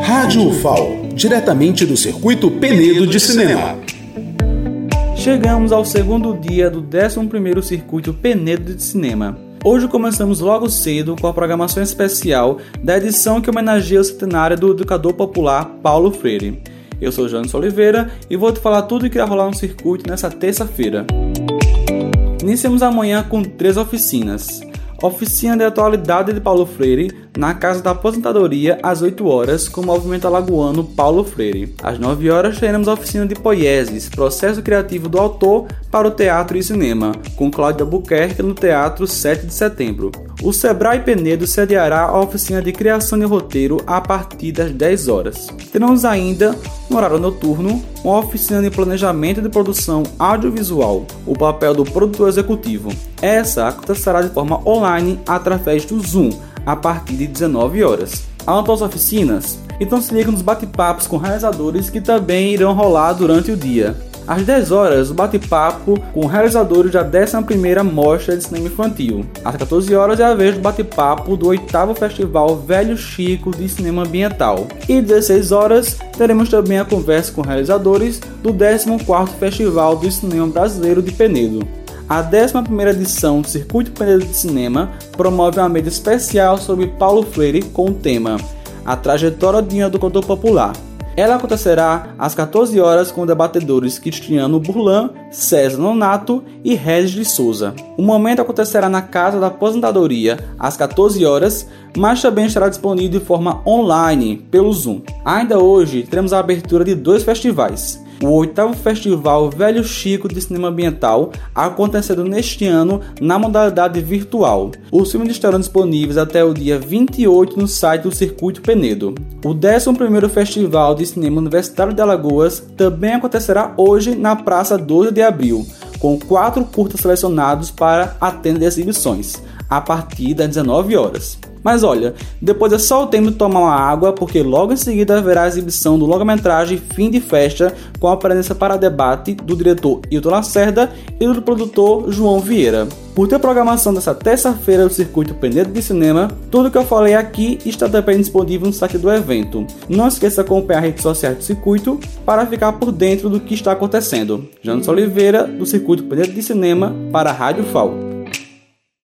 Rádio UFAO, diretamente do circuito Penedo de Cinema. Chegamos ao segundo dia do 11º Circuito Penedo de Cinema. Hoje começamos logo cedo com a programação especial da edição que homenageia o centenário do educador popular Paulo Freire. Eu sou Jones Oliveira e vou te falar tudo o que vai rolar no circuito nessa terça-feira. Iniciamos amanhã com três oficinas. Oficina de Atualidade de Paulo Freire, na Casa da Aposentadoria, às 8 horas, com o movimento alagoano Paulo Freire. Às 9 horas, teremos a oficina de Poieses, processo criativo do autor para o teatro e cinema, com Cláudia Buquerque no Teatro 7 de Setembro. O Sebrae Penedo sediará a oficina de criação de roteiro a partir das 10 horas. Teremos ainda, no horário noturno, uma oficina de planejamento de produção audiovisual, o papel do produtor executivo. Essa acontecerá de forma online através do Zoom, a partir de 19 horas. Anotou as oficinas? Então se liga nos bate-papos com realizadores que também irão rolar durante o dia. Às 10 horas, o bate-papo com realizadores da 11ª Mostra de Cinema Infantil. Às 14 horas é a vez do bate-papo do 8 Festival Velho Chico de Cinema Ambiental. E às 16 horas, teremos também a conversa com realizadores do 14º Festival do Cinema Brasileiro de Penedo. A 11ª edição do Circuito Penedo de Cinema promove uma mídia especial sobre Paulo Freire com o tema A Trajetória de do Cantor Popular, ela acontecerá às 14 horas com debatedores Cristiano Burlan, César Nonato e Regis de Souza. O momento acontecerá na Casa da Aposentadoria às 14 horas, mas também estará disponível de forma online pelo Zoom. Ainda hoje teremos a abertura de dois festivais o oitavo Festival Velho Chico de Cinema Ambiental, acontecendo neste ano na modalidade virtual. Os filmes estarão disponíveis até o dia 28 no site do Circuito Penedo. O 11º Festival de Cinema Universitário de Alagoas também acontecerá hoje na Praça 12 de Abril, com quatro curtas selecionados para atender exibições, a partir das 19 horas. Mas olha, depois é só o tempo de tomar uma água, porque logo em seguida haverá a exibição do longa-metragem Fim de Festa, com a presença para debate do diretor Hilton Lacerda e do produtor João Vieira. Por ter programação dessa terça-feira do Circuito Penedo de Cinema, tudo que eu falei aqui está também disponível no site do evento. Não esqueça de acompanhar as redes sociais do circuito para ficar por dentro do que está acontecendo. Janos Oliveira, do Circuito Penedo de Cinema, para a Rádio FAO.